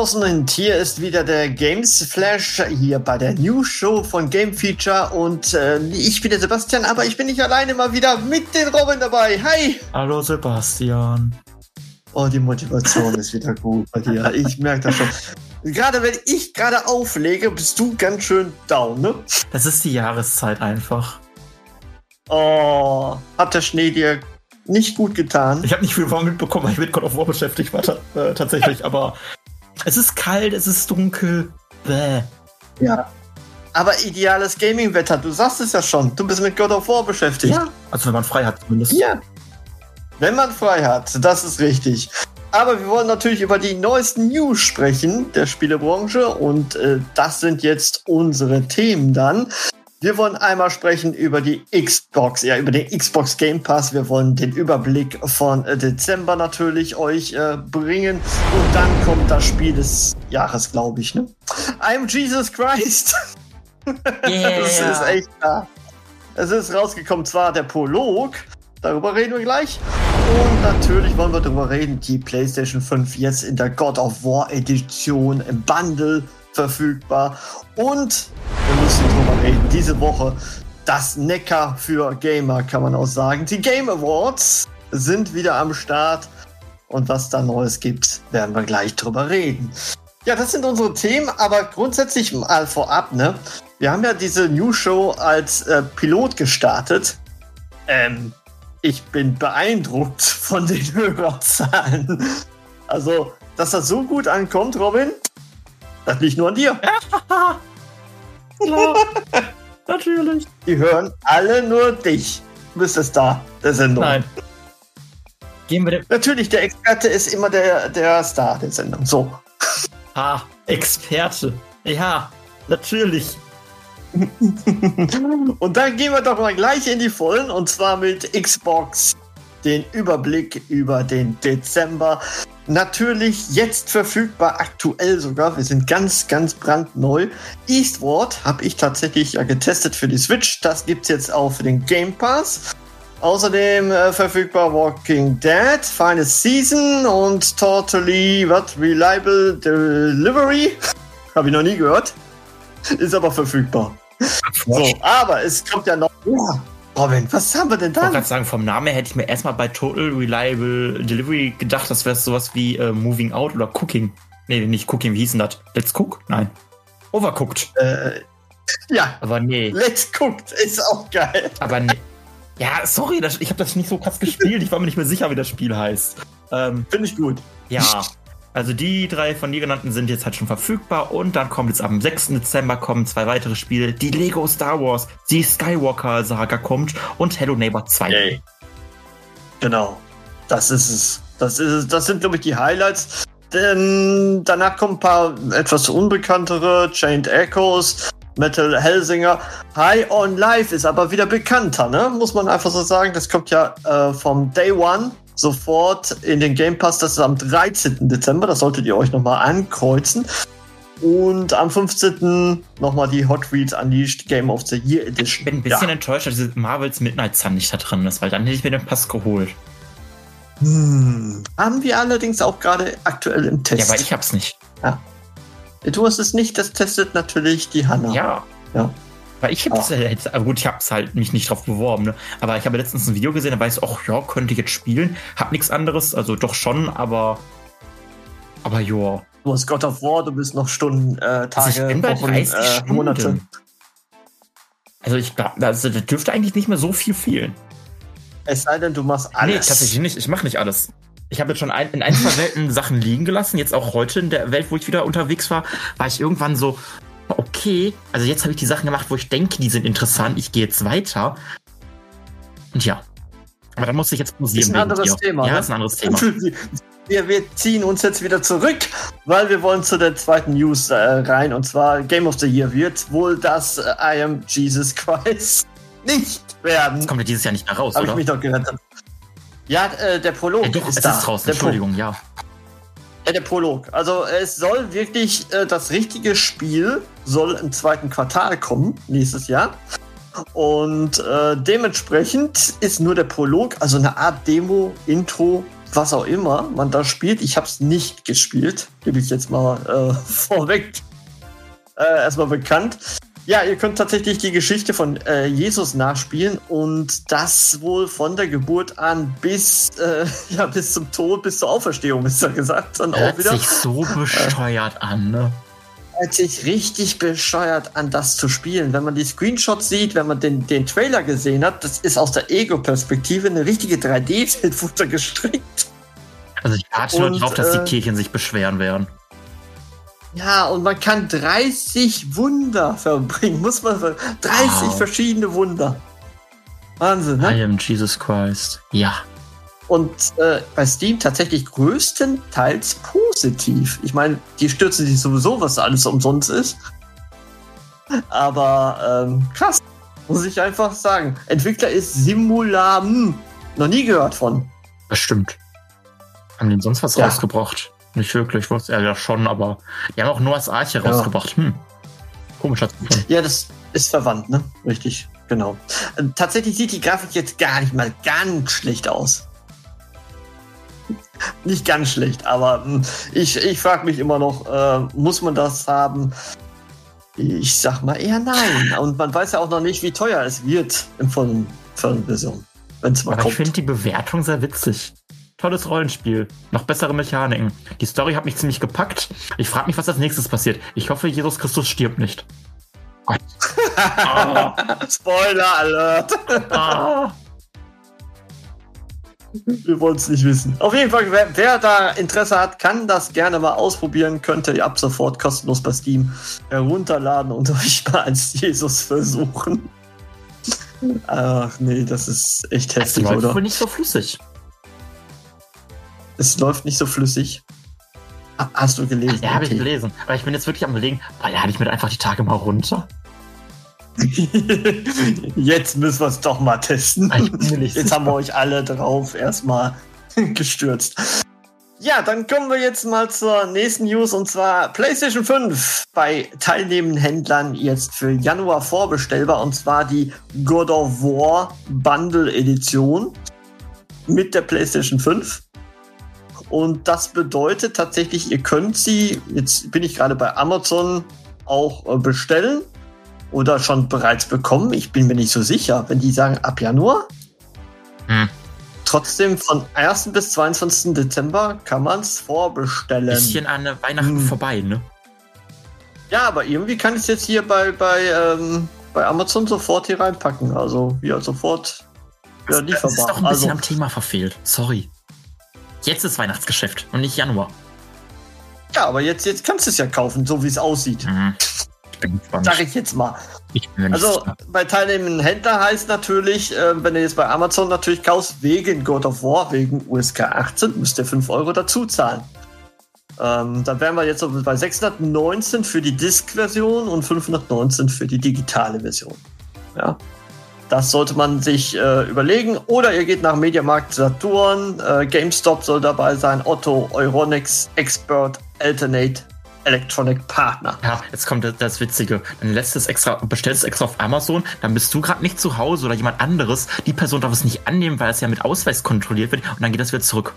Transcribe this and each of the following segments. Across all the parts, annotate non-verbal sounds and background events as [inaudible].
Draußen und hier ist wieder der Games Flash hier bei der News Show von Game Feature und äh, ich bin der Sebastian, aber ich bin nicht alleine mal wieder mit den Robin dabei. Hi! Hallo Sebastian. Oh, die Motivation ist wieder gut bei dir. Ich merke das schon. Gerade wenn ich gerade auflege, bist du ganz schön down, ne? Das ist die Jahreszeit einfach. Oh, hat der Schnee dir nicht gut getan? Ich habe nicht viel von mitbekommen, weil ich mit God of War beschäftigt war äh, tatsächlich, aber es ist kalt, es ist dunkel. Bäh. Ja. Aber ideales Gaming-Wetter, du sagst es ja schon. Du bist mit God of War beschäftigt. Ja. Also wenn man frei hat zumindest. Ja. Wenn man frei hat, das ist richtig. Aber wir wollen natürlich über die neuesten News sprechen der Spielebranche und äh, das sind jetzt unsere Themen dann. Wir wollen einmal sprechen über die Xbox, ja, über den Xbox Game Pass. Wir wollen den Überblick von äh, Dezember natürlich euch äh, bringen. Und dann kommt das Spiel des Jahres, glaube ich, ne? I'm Jesus Christ. [laughs] Yeah. das ist echt da. Es ist rausgekommen, zwar der Prolog, darüber reden wir gleich. Und natürlich wollen wir darüber reden, die PlayStation 5 jetzt in der God of War Edition im Bundle verfügbar. Und wir müssen drüber reden, diese Woche das Neckar für Gamer, kann man auch sagen. Die Game Awards sind wieder am Start. Und was da Neues gibt, werden wir gleich drüber reden. Ja, das sind unsere Themen, aber grundsätzlich mal vorab, ne? Wir haben ja diese New Show als äh, Pilot gestartet. Ähm, ich bin beeindruckt von den [laughs] Hörerzahlen. Also, dass das so gut ankommt, Robin, das liegt nur an dir. [laughs] Ja, [laughs] natürlich. Die hören alle nur dich. Du bist es da, der Sendung. Nein. Gehen wir. Natürlich, der Experte ist immer der, der Star der Sendung. So. Ah, Experte. Ja, natürlich. [laughs] Und dann gehen wir doch mal gleich in die Vollen und zwar mit Xbox. Den Überblick über den Dezember. Natürlich jetzt verfügbar, aktuell sogar. Wir sind ganz, ganz brandneu. Eastward habe ich tatsächlich ja getestet für die Switch. Das gibt es jetzt auch für den Game Pass. Außerdem äh, verfügbar Walking Dead, Final Season und Totally what, Reliable Delivery. [laughs] habe ich noch nie gehört. Ist aber verfügbar. So, aber es kommt ja noch. Ja, Robin, was haben wir denn Ich wollte gerade sagen, vom Namen her hätte ich mir erstmal bei Total Reliable Delivery gedacht, das wäre sowas wie äh, Moving Out oder Cooking. Nee, nicht Cooking, wie hieß denn das? Let's Cook? Nein. Overcooked. Äh, ja, Aber nee. Let's Cooked ist auch geil. Aber nee. Ja, sorry, das, ich habe das nicht so krass gespielt. Ich war mir nicht mehr sicher, wie das Spiel heißt. Ähm, Finde ich gut. ja, also die drei von dir genannten sind jetzt halt schon verfügbar und dann kommt jetzt am 6. Dezember kommen zwei weitere Spiele. Die Lego Star Wars, die Skywalker Saga kommt und Hello Neighbor 2. Yay. Genau. Das ist es. Das ist es. Das sind, glaube ich, die Highlights. Denn danach kommen ein paar etwas unbekanntere. Chained Echoes, Metal Hellsinger. High on Life ist aber wieder bekannter, ne? Muss man einfach so sagen. Das kommt ja äh, vom Day One sofort in den Game Pass. Das ist am 13. Dezember. Das solltet ihr euch nochmal ankreuzen. Und am 15. nochmal die Hot Wheels Unleashed Game of the Year Edition. Ich bin ein bisschen Ja. enttäuscht, dass Marvels Midnight Sun nicht da drin ist, weil dann hätte ich mir den Pass geholt. Hm. Haben wir allerdings auch gerade aktuell im Test. Ja, aber ich hab's nicht. Du hast es nicht, das testet natürlich die Hanna. Ja. Ja. Weil ich hab's, äh, jetzt- aber gut, ich hab's halt mich nicht drauf beworben, ne? Aber ich habe letztens ein Video gesehen, da weiß ich, ach ja, könnte ich jetzt spielen. Hab nichts anderes, also doch schon, aber. Aber ja. Du hast God of War, du bist noch Stunden, äh, Tage, Also ich bin bei Wochen, 30 äh, Stunden. Monate. Also ich glaube, also, da dürfte eigentlich nicht mehr so viel fehlen. Es sei denn, du machst Nee, alles. tatsächlich nicht. Ich mache nicht alles. Ich habe jetzt schon ein, in ein, zwei [laughs] Welten Sachen liegen gelassen. Jetzt auch heute in der Welt, wo ich wieder unterwegs war, war ich irgendwann so, [laughs] okay, also jetzt habe ich die Sachen gemacht, wo ich denke, die sind interessant. Ich gehe jetzt weiter. Und ja. Aber dann muss ich jetzt Ist pausieren. ein anderes. Thema, Ja, ne? ist ein anderes Thema. [laughs] Wir, wir ziehen uns jetzt wieder zurück, weil wir wollen zu der zweiten News äh, rein. Und zwar Game of the Year wird wohl das äh, I Am Jesus Christ [laughs] nicht werden. Das kommt ja dieses Jahr nicht mehr raus, ich oder? mich doch gerettet. Ja, äh, der Prolog Ja, doch, ist es da. ist Pro- Entschuldigung, ja. Ja, der Prolog. Also es soll wirklich äh, das richtige Spiel soll im zweiten Quartal kommen nächstes Jahr. Und äh, dementsprechend ist nur der Prolog, also eine Art Demo, Intro, was auch immer man da spielt. Ich habe es nicht gespielt, gebe ich jetzt mal äh, [laughs] vorweg äh, erstmal bekannt. Ja, ihr könnt tatsächlich die Geschichte von äh, Jesus nachspielen und das wohl von der Geburt an bis, äh, [laughs] ja, bis zum Tod, bis zur Auferstehung, ist er gesagt. Dann auch Hört wieder. sich so [laughs] bescheuert an, ne? Hört sich richtig bescheuert an, das zu spielen. Wenn man die Screenshots sieht, wenn man den, den Trailer gesehen hat, das ist aus der Ego-Perspektive eine richtige 3D-Welt wurde [laughs] gestrickt. Also ich warte nur drauf, dass äh, die Kirchen sich beschweren werden. Ja, und man kann 30 Wunder verbringen, muss man sagen. 30 Wow. verschiedene Wunder. Wahnsinn, ne? I am Jesus Christ. Ja. Und äh, bei Steam tatsächlich größtenteils positiv. Ich meine, die stürzen sich sowieso, was alles umsonst ist. Aber ähm, krass, muss ich einfach sagen. Entwickler ist Simulam. Noch nie gehört von. Bestimmt. Haben die sonst was Ja. rausgebracht? Nicht wirklich, was ja, ja schon, aber die haben auch Noahs Arche Ja. rausgebracht. Hm. Komischer Zufall. Ja, das ist verwandt, ne? Richtig, genau. Äh, tatsächlich sieht die Grafik jetzt gar nicht mal ganz schlecht aus. Nicht ganz schlecht, aber hm, ich, ich frage mich immer noch, äh, muss man das haben? Ich sag mal eher nein. Und man weiß ja auch noch nicht, wie teuer es wird in vollen, Version, wenn es mal Aber ich kommt. finde die Bewertung sehr witzig. Tolles Rollenspiel. Noch bessere Mechaniken. Die Story hat mich ziemlich gepackt. Ich frage mich, was als nächstes passiert. Ich hoffe, Jesus Christus stirbt nicht. Gott. Ah, [laughs] Spoiler Alert! ah. Wir wollen es nicht wissen. Auf jeden Fall, wer, wer da Interesse hat, kann das gerne mal ausprobieren. Könnt ihr ab sofort kostenlos bei Steam herunterladen und [laughs] euch mal als Jesus versuchen. Ach nee, das ist echt hässlich, läuft oder? wohl nicht so flüssig. Es läuft nicht so flüssig. Hast du gelesen? Ja, habe ich Okay. gelesen. Aber ich bin jetzt wirklich am überlegen, weil lade ich mir einfach die Tage mal runter. [laughs] Jetzt müssen wir es doch mal testen. Jetzt sicher. haben wir euch alle drauf erstmal [laughs] gestürzt. Ja, dann kommen wir jetzt mal zur nächsten News und zwar PlayStation 5 bei teilnehmenden Händlern jetzt für Januar vorbestellbar und zwar die God of War Bundle Edition mit der PlayStation 5. Und das bedeutet tatsächlich, ihr könnt sie, jetzt bin ich gerade bei Amazon, auch äh, bestellen oder schon bereits bekommen. Ich bin mir nicht so sicher, wenn die sagen ab Januar. Hm. Trotzdem von 1. bis 22. Dezember kann man es vorbestellen. Bisschen an Weihnachten Hm. vorbei, ne? Ja, aber irgendwie kann ich es jetzt hier bei, bei, ähm, bei Amazon sofort hier reinpacken. Also ja, sofort ja, Das ist lieferbar. doch ein bisschen also, am Thema verfehlt. Sorry. Jetzt ist Weihnachtsgeschäft und nicht Januar. ja, aber jetzt, jetzt kannst du es ja kaufen, so wie es aussieht. Mhm. Ich bin gespannt. Sag ich jetzt mal. Ich Also bei teilnehmenden Händler heißt natürlich, äh, wenn ihr jetzt bei Amazon natürlich kaufst, wegen God of War, wegen USK 18, müsst ihr 5 Euro dazu zahlen. Ähm, dann wären wir jetzt bei 619 für die Disk-Version und 519 für die digitale Version. Ja. Das sollte man sich äh, überlegen. Oder ihr geht nach Mediamarkt Saturn, äh, GameStop soll dabei sein, Otto, Euronix, Expert, Alternate, Electronic Partner. Ja, jetzt kommt das, das Witzige. Dann lässt es extra, bestellst es extra auf Amazon, dann bist du gerade nicht zu Hause oder jemand anderes. Die Person darf es nicht annehmen, weil es ja mit Ausweis kontrolliert wird und dann geht das wieder zurück.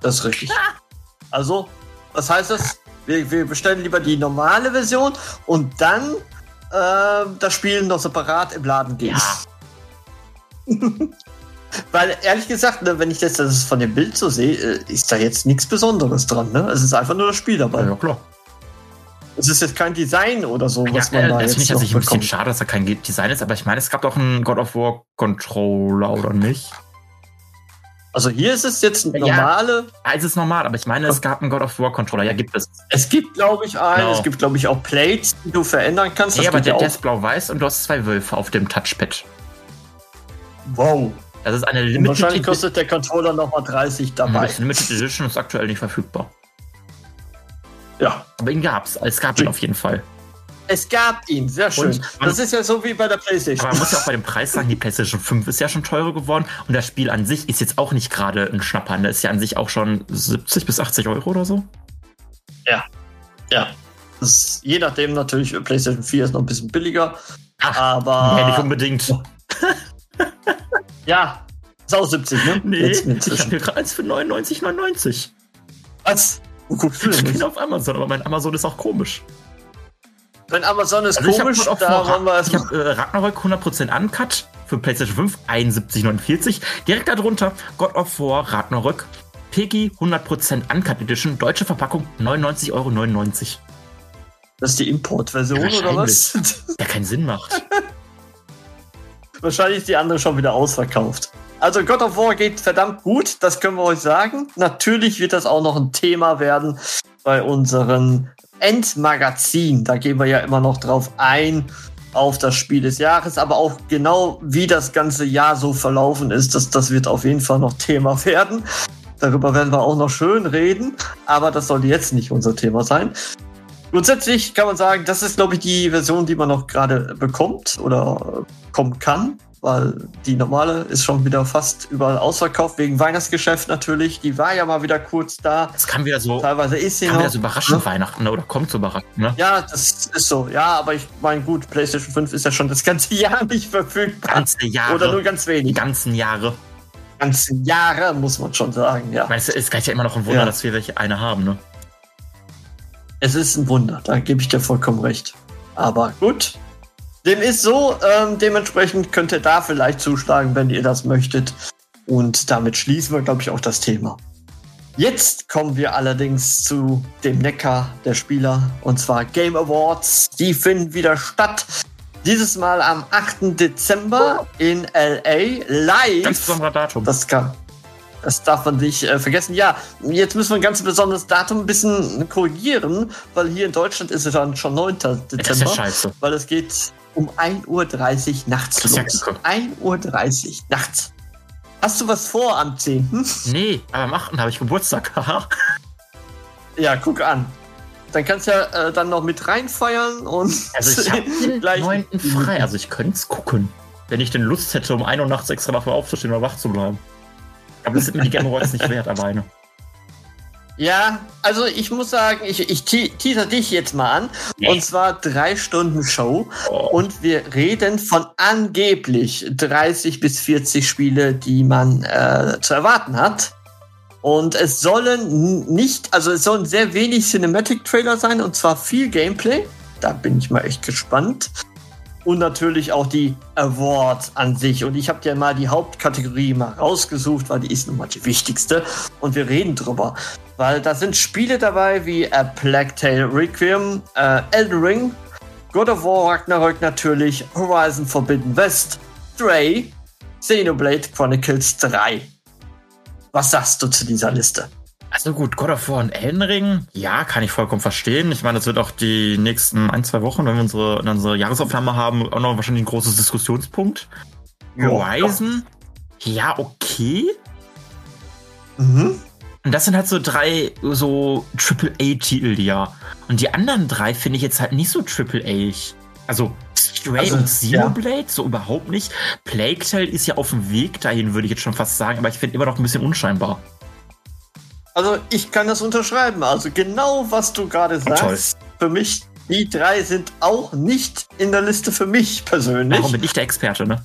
Das ist richtig. Also, was heißt das? Wir, wir bestellen lieber die normale Version und dann äh, das Spiel noch separat im Laden gehen. Ja. [laughs] Weil ehrlich gesagt, ne, wenn ich das, das von dem Bild so sehe, äh, ist da jetzt nichts Besonderes dran. Ne? Es ist einfach nur das Spiel dabei. Ja, klar. Es ist jetzt kein Design oder so, Ja, was man äh, da das jetzt finde ich ein bisschen schade, dass da kein Design ist, aber ich meine, es gab doch einen God of War Controller, oder nicht? Also hier ist es jetzt Ja. normale. Ah, es ist normal, aber ich meine, es gab einen God of War Controller. Ja, gibt es. Es gibt, glaube ich, einen. Genau. Es gibt, glaube ich, auch Plates, die du verändern kannst. Aber der, ja der auch. ist blau-weiß und du hast zwei Wölfe auf dem Touchpad. Wow. Das ist eine Limited, wahrscheinlich kostet der Controller nochmal 30 dabei. Das Limited Edition ist aktuell nicht verfügbar. Ja. Aber ihn gab's. Es gab ihn auf jeden Fall. Es gab ihn, sehr schön. Man- das ist ja so wie bei der Aber Playstation. man muss ja auch bei dem Preis sagen, die PlayStation 5 ist ja schon teurer geworden und das Spiel an sich ist jetzt auch nicht gerade ein Schnapper. Das ist ja an sich auch schon 70 bis 80 Euro oder so. Ja. Das ist, je nachdem natürlich, Playstation 4 ist noch ein bisschen billiger. Ach, aber nee, nicht unbedingt. [laughs] ja, ist auch 70, ne? Nee, Jetzt ich inzwischen. habe hier gerade eins für 99,99. Was? Wo guckst du Ich bin jetzt? auf Amazon, aber mein Amazon ist auch komisch. Wenn Amazon ist Also ich komisch, habe da wollen wir ich erstmal. hab, äh, Ragnarök 100% Uncut für PlayStation 5 71,49. Direkt darunter God of War Ragnarök PG 100% Uncut Edition, deutsche Verpackung 99,99 Euro. Das ist die Importversion Ja, oder was? [laughs] Der keinen Sinn macht. [laughs] Wahrscheinlich ist die andere schon wieder ausverkauft. Also God of War geht verdammt gut, das können wir euch sagen. Natürlich wird das auch noch ein Thema werden bei unseren Endmagazin. Da gehen wir ja immer noch drauf ein auf das Spiel des Jahres, aber auch genau wie das ganze Jahr so verlaufen ist, das, das wird auf jeden Fall noch Thema [laughs] werden. Darüber werden wir auch noch schön reden, aber das sollte jetzt nicht unser Thema sein. Grundsätzlich kann man sagen, das ist, glaube ich, die Version, die man noch gerade bekommt oder kommen kann, weil die normale ist schon wieder fast überall ausverkauft, wegen Weihnachtsgeschäft natürlich. Die war ja mal wieder kurz da. Es kann wieder so, Teilweise ist sie kann wieder noch. so überraschend Ja. Weihnachten ne? oder kommt so überraschend. Ne? Ja, das ist so. Ja, aber ich meine, gut, PlayStation 5 ist ja schon das ganze [laughs] Jahr nicht verfügbar. Ganze Jahre. Oder nur ganz die wenig. ganzen Jahre. Ganze Jahre, muss man schon sagen, ja. Ich meine, es ist gleich ja immer noch ein Wunder, Ja. dass wir welche eine haben. Ne? Es ist ein Wunder, da gebe ich dir vollkommen recht. Aber gut. Dem ist so, ähm, dementsprechend könnt ihr da vielleicht zuschlagen, wenn ihr das möchtet. Und damit schließen wir, glaube ich, auch das Thema. Jetzt kommen wir allerdings zu dem Neckar der Spieler, und zwar Game Awards. Die finden wieder statt. Dieses Mal am 8. Dezember in LA live. Ganz besonderer Datum. Das kann. Das darf man nicht äh, vergessen. Ja, jetzt müssen wir ein ganz besonderes Datum ein bisschen korrigieren, weil hier in Deutschland ist es dann schon 9. das ist ja Dezember, scheiße. weil es geht um 1.30 Uhr nachts los. kacke. 1.30 Uhr nachts. Hast du was vor am 10.? Nee, aber am 8. habe ich Geburtstag. [laughs] Ja, guck an. Dann kannst du ja äh, dann noch mit reinfeiern und Also ich hab [laughs] gleich 9. frei. Also ich könnte es gucken. Wenn ich denn Lust hätte, um 1 Uhr nachts extra dafür aufzustehen oder wach zu bleiben. Aber das sind mir die Game Awards nicht wert, alleine. Ja, also ich muss sagen, ich, ich te teaser dich jetzt mal an. Nee. Und zwar drei Stunden Show. Oh. Und wir reden von angeblich 30 bis 40 Spiele, die man äh, zu erwarten hat. Und es sollen nicht, also es sollen sehr wenig Cinematic-Trailer sein und zwar viel Gameplay. Da bin ich mal echt gespannt. Und natürlich auch die Awards an sich. Und ich habe dir mal die Hauptkategorie mal rausgesucht, weil die ist nun mal die wichtigste. Und wir reden drüber. Weil da sind Spiele dabei wie A Plague Tale Requiem, äh, Elden Ring, God of War Ragnarök natürlich, Horizon Forbidden West, Stray, Xenoblade Chronicles 3. Was sagst du zu dieser Liste? Also gut, God of War und Elden Ring, ja, kann ich vollkommen verstehen. Ich meine, das wird auch die nächsten ein, zwei Wochen, wenn wir unsere, unsere Jahresaufnahme haben, auch noch wahrscheinlich ein großes Diskussionspunkt. Ja. Horizon, ja, okay. Mhm. Und das sind halt so drei so Triple-A-Titel, ja. Und die anderen drei finde ich jetzt halt nicht so Triple-A. Also Stray Also, und Xenoblade, so überhaupt nicht. Plague Tale ist ja auf dem Weg dahin, würde ich jetzt schon fast sagen, aber ich finde immer noch ein bisschen unscheinbar. Also ich kann das unterschreiben. Also genau, was du gerade sagst. Für mich, die drei sind auch nicht in der Liste für mich persönlich. Warum bin ich der Experte, ne?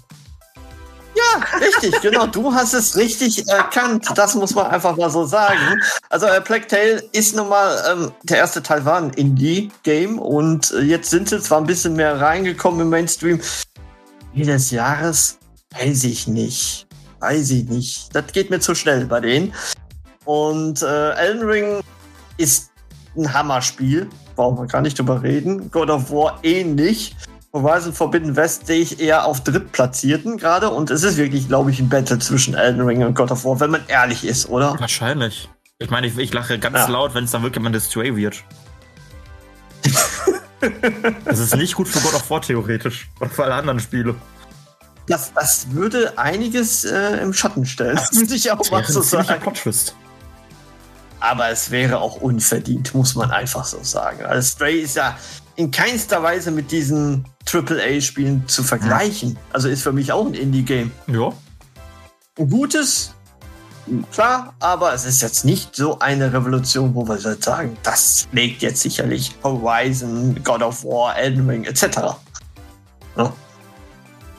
Richtig, genau. Du hast es richtig erkannt. Das muss man einfach mal so sagen. Also äh, Plague Tale ist nun mal, ähm, der erste Teil war ein Indie-Game und äh, jetzt sind sie zwar ein bisschen mehr reingekommen im Mainstream. Jedes Jahres weiß ich nicht. Weiß ich nicht. Das geht mir zu schnell bei denen. Und äh, Elden Ring ist ein Hammerspiel. Brauchen wir gar nicht drüber reden. God of War ähnlich. Horizon Forbidden West sehe ich eher auf Drittplatzierten gerade und es ist wirklich, glaube ich, ein Battle zwischen Elden Ring und God of War, wenn man ehrlich ist, oder? Wahrscheinlich. Ich meine, ich, ich lache ganz Ja. laut, wenn es dann wirklich mal das Stray wird. [laughs] das ist nicht gut für God of War theoretisch. Oder für alle anderen Spiele. Das, das würde einiges äh, im Schatten stellen. [laughs] Das muss ich auch mal so sagen. Plot-Twist. Aber es wäre auch unverdient, muss man einfach so sagen. Also Stray ist ja in keinster Weise mit diesen AAA-Spielen zu vergleichen. Also ist für mich auch ein Indie-Game. Ja. Ein gutes, klar, aber es ist jetzt nicht so eine Revolution, wo wir sagen, das legt jetzt sicherlich Horizon, God of War, Elden Ring etc. Ja.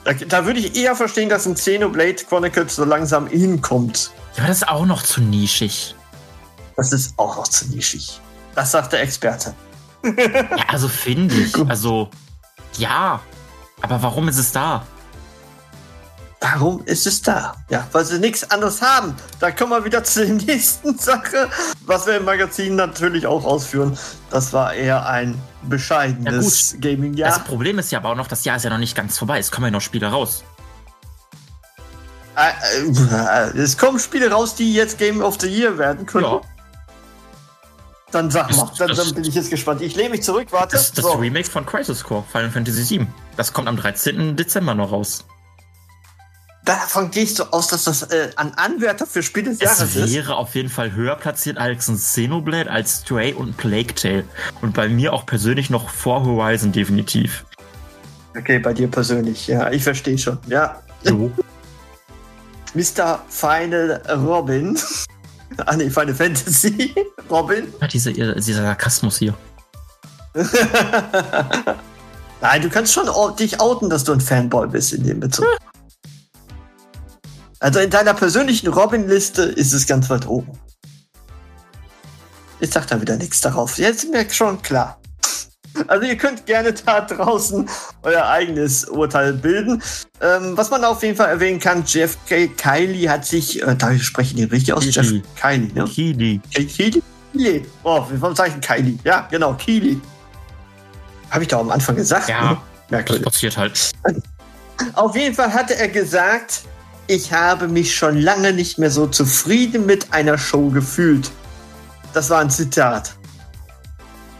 Da, da würde ich eher verstehen, dass ein Xenoblade Chronicles so langsam hinkommt. Ja, das ist auch noch zu nischig. Das ist auch noch zu nischig. Das sagt der Experte. Ja, also finde ich. Gut. Also, ja. Aber warum ist es da? Warum ist es da? Ja, weil sie nichts anderes haben. Da kommen wir wieder zu der nächsten Sache, was wir im Magazin natürlich auch ausführen. Das war eher ein bescheidenes Gaming-Jahr. Das Problem ist ja aber auch noch, das Jahr ist ja noch nicht ganz vorbei. Es kommen ja noch Spiele raus. Äh, äh, es kommen Spiele raus, die jetzt Game of the Year werden können. Ja. Dann sag mal, dann, dann bin ich jetzt gespannt. Ich lehne mich zurück, warte. Das, das So. Remake von Crisis Core, Final Fantasy VII. Das kommt am 13. Dezember noch raus. Davon gehst du aus, dass das äh, ein Anwärter für Spiele des Jahres Es ist. wäre auf jeden Fall höher platziert als ein Xenoblade, als Stray und Plague Tale. Und bei mir auch persönlich noch vor Horizon definitiv. Okay, bei dir persönlich. Ja, ich verstehe schon. Ja, Jo. [laughs] Mr. Final Robin. Ah, nee, Final Fantasy. [laughs] Robin. Ja, diese, dieser Sarkasmus hier. [laughs] Nein, du kannst schon dich outen, dass du ein Fanboy bist in dem Bezug. Also in deiner persönlichen Robin-Liste ist es ganz weit oben. Ich sag da wieder nichts darauf. Jetzt ist mir schon klar. Also ihr könnt gerne da draußen euer eigenes Urteil bilden. Ähm, was man auf jeden Fall erwähnen kann, Jeff K. Kylie hat sich, äh, da spreche ich den richtig aus, Keighley. Jeff Kylie, ne? Kili. Keely? Keely. Oh, warum sage ich Kylie? Ja, genau, Keely. Habe ich doch am Anfang gesagt. Ja. Ne? Das Merkwürdig. passiert halt. [laughs] Auf jeden Fall hatte er gesagt, ich habe mich schon lange nicht mehr so zufrieden mit einer Show gefühlt. Das war ein Zitat.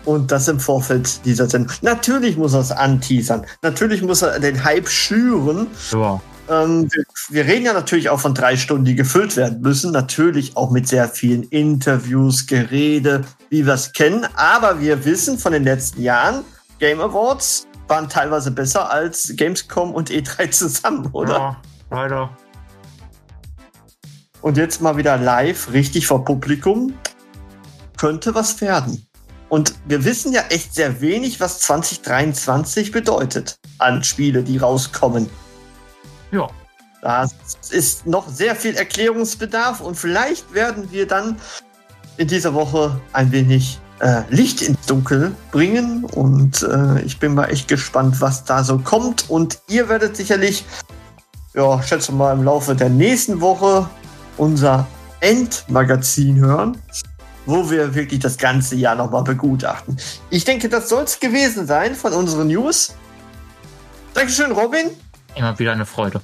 Und das im Vorfeld dieser Sendung. Natürlich muss er es anteasern. Natürlich muss er den Hype schüren. Ja. Ähm, wir, wir reden ja natürlich auch von drei Stunden, die gefüllt werden müssen. Natürlich auch mit sehr vielen Interviews, Gerede, wie wir es kennen. Aber wir wissen von den letzten Jahren, Game Awards waren teilweise besser als Gamescom und E3 [laughs] zusammen, oder? Ja, leider. Und jetzt mal wieder live, richtig vor Publikum. Könnte was werden. Und wir wissen ja echt sehr wenig, was 2023 bedeutet an Spiele, die rauskommen. Ja. Da ist noch sehr viel Erklärungsbedarf und vielleicht werden wir dann in dieser Woche ein wenig äh, Licht ins Dunkel bringen. Und äh, ich bin mal echt gespannt, was da so kommt. Und ihr werdet sicherlich, ja, schätze mal im Laufe der nächsten Woche unser Endmagazin hören, wo wir wirklich das ganze Jahr nochmal begutachten. Ich denke, das soll es gewesen sein von unseren News. Dankeschön, Robin. Immer wieder eine Freude.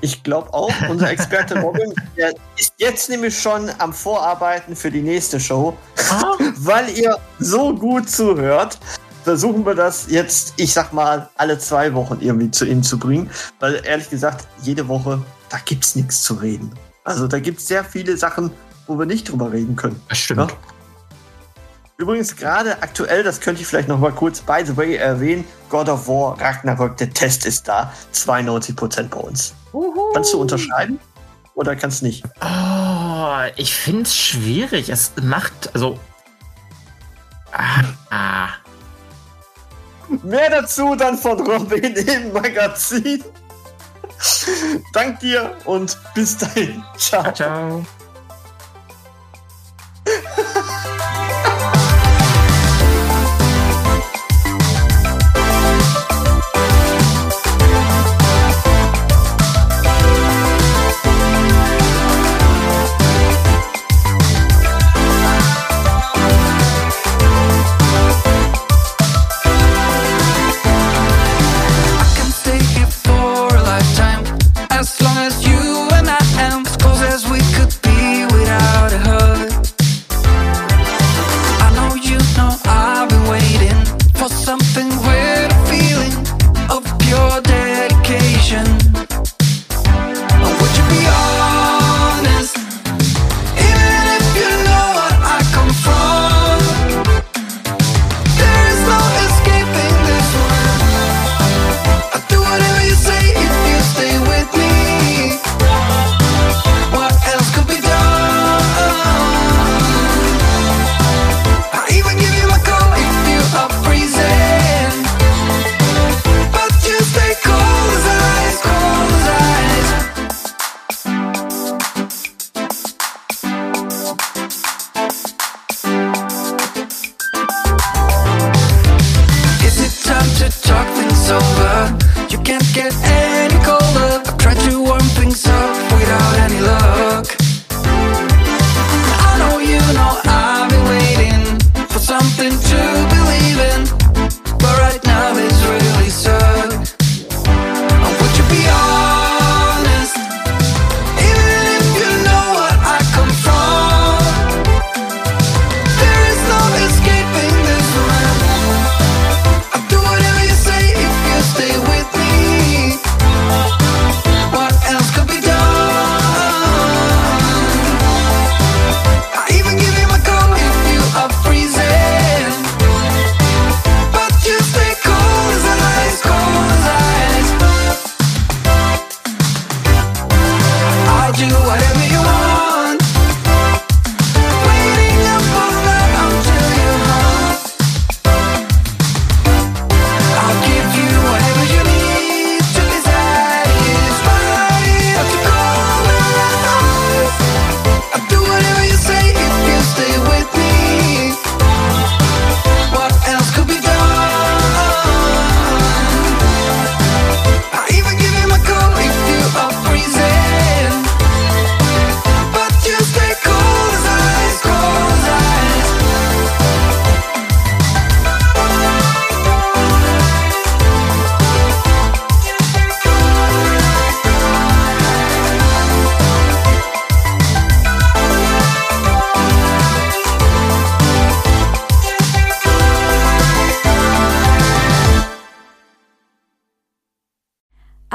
Ich glaube auch, unser Experte [laughs] Robin, der ist jetzt nämlich schon am Vorarbeiten für die nächste Show. Ah, [laughs] Weil ihr so gut zuhört, versuchen wir das jetzt, ich sag mal, alle zwei Wochen irgendwie zu Ihnen zu bringen. Weil ehrlich gesagt, jede Woche, da gibt's nichts zu reden. Also da gibt's sehr viele Sachen, wo wir nicht drüber reden können. das stimmt. Ja. Übrigens gerade aktuell, das könnte ich vielleicht noch mal kurz by the way erwähnen, God of War Ragnarok, der Test ist da, 92% bei uns. Kannst du unterschreiben oder kannst nicht? Oh, ich finde es schwierig. Es macht, also. Ah, ah. Mehr dazu dann von Robin im Magazin. Dank dir und bis dahin. Ciao. Ciao. can